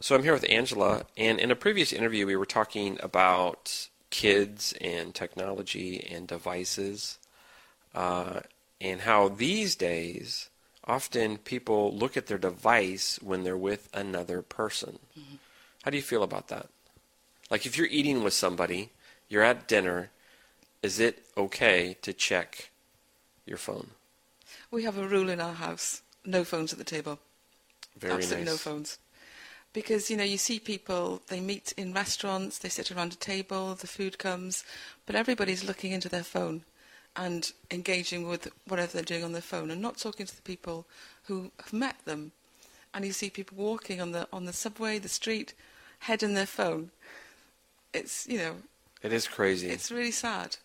So I'm here with Angela, and in a previous interview, we were talking about kids and technology and devices, uh, and how these days often people look at their device when they're with another person. Mm-hmm. How do you feel about that? Like if you're eating with somebody, you're at dinner, is it okay to check your phone? We have a rule in our house: no phones at the table. Very Absolutely nice. no phones. Because you know, you see people, they meet in restaurants, they sit around a table, the food comes, but everybody's looking into their phone and engaging with whatever they're doing on their phone, and not talking to the people who have met them. And you see people walking on the on the subway, the street, head in their phone. It's you know, It is crazy. it's really sad.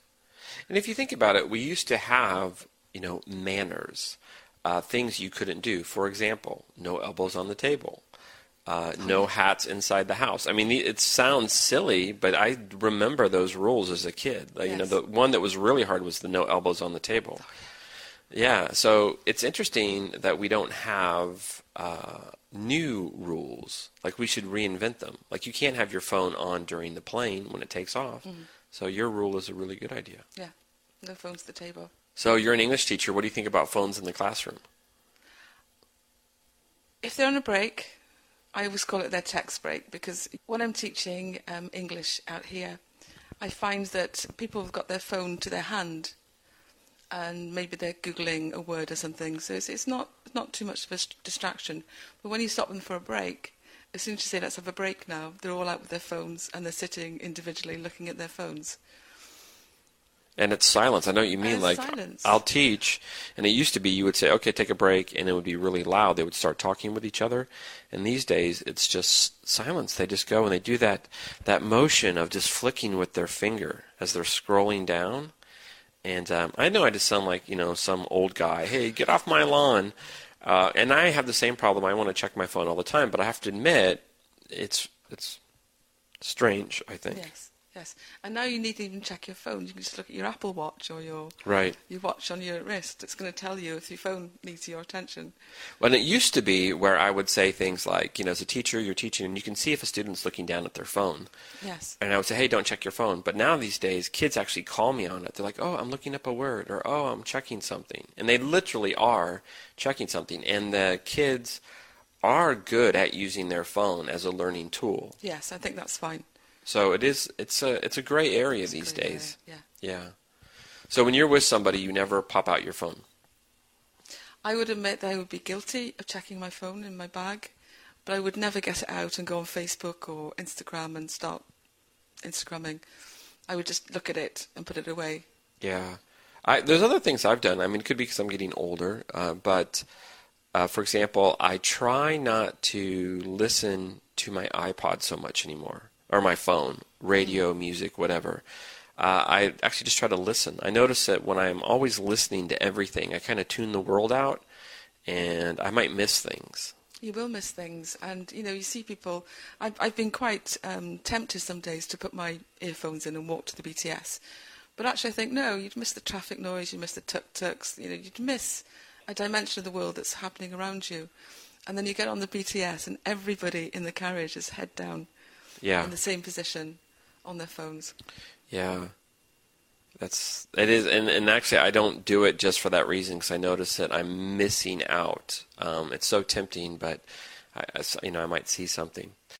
And if you think about it, we used to have, you know, manners, uh, things you couldn't do. For example, no elbows on the table, uh, no hats inside the house. I mean, it sounds silly, but I remember those rules as a kid. Like, You know, the one that was really hard was the no elbows on the table. Yeah, so it's interesting that we don't have uh, new rules. Like we should reinvent them. Like you can't have your phone on during the plane when it takes off. So your rule is a really good idea. Yeah, no phones at the table. So you're an English teacher. What do you think about phones in the classroom? If they're on a break, I always call it their text break because when I'm teaching um, English out here, I find that people have got their phone to their hand and maybe they're Googling a word or something. So it's, it's not, not too much of a distraction. But when you stop them for a break, as soon as you say, let's have a break now, they're all out with their phones and they're sitting individually looking at their phones. And it's silence. I know what you mean. like silence. I'll teach, and it used to be you would say, "Okay, take a break," and it would be really loud. They would start talking with each other. And these days, it's just silence. They just go and they do that that motion of just flicking with their finger as they're scrolling down. And um, I know I just sound like you know some old guy. Hey, get off my lawn. Uh, and I have the same problem. I want to check my phone all the time, but I have to admit, it's it's strange. I think. Yes, yes. And now you need to even check your phone. You can just look at your Apple Watch or your Right. your watch on your wrist. It's going to tell you if your phone needs your attention. Well, it used to be where I would say things like, you know, as a teacher, you're teaching, and you can see if a student's looking down at their phone. Yes. And I would say, hey, don't check your phone. But now these days, kids actually call me on it. They're like, oh, I'm looking up a word, or oh, I'm checking something. And they literally are checking something. And the kids are good at using their phone as a learning tool. Yes, I think that's fine. So it is, it's a, it's a gray area It's these great days. area, Yeah. Yeah. So when you're with somebody, you never pop out your phone. I would admit that I would be guilty of checking my phone in my bag, but I would never get it out and go on Facebook or Instagram and start Instagramming. I would just look at it and put it away. Yeah, I, there's other things I've done. I mean, it could be because I'm getting older, uh, but uh, for example, I try not to listen to my iPod so much anymore, or my phone, radio, music, whatever. Uh, I actually just try to listen. I notice that when I'm always listening to everything, I kind of tune the world out, and I might miss things. You will miss things, and you know you see people. I've, I've been quite um, tempted some days to put my earphones in and walk to the BTS, but actually I think no, you'd miss the traffic noise, you'd miss the tuk tuks, you know, you'd miss a dimension of the world that's happening around you, and then you get on the BTS and everybody in the carriage is head down Yeah. in the same position on their phones. Yeah, that's it is, and and actually, I don't do it just for that reason because I notice that I'm missing out. Um, it's so tempting, but I, I you know, I might see something.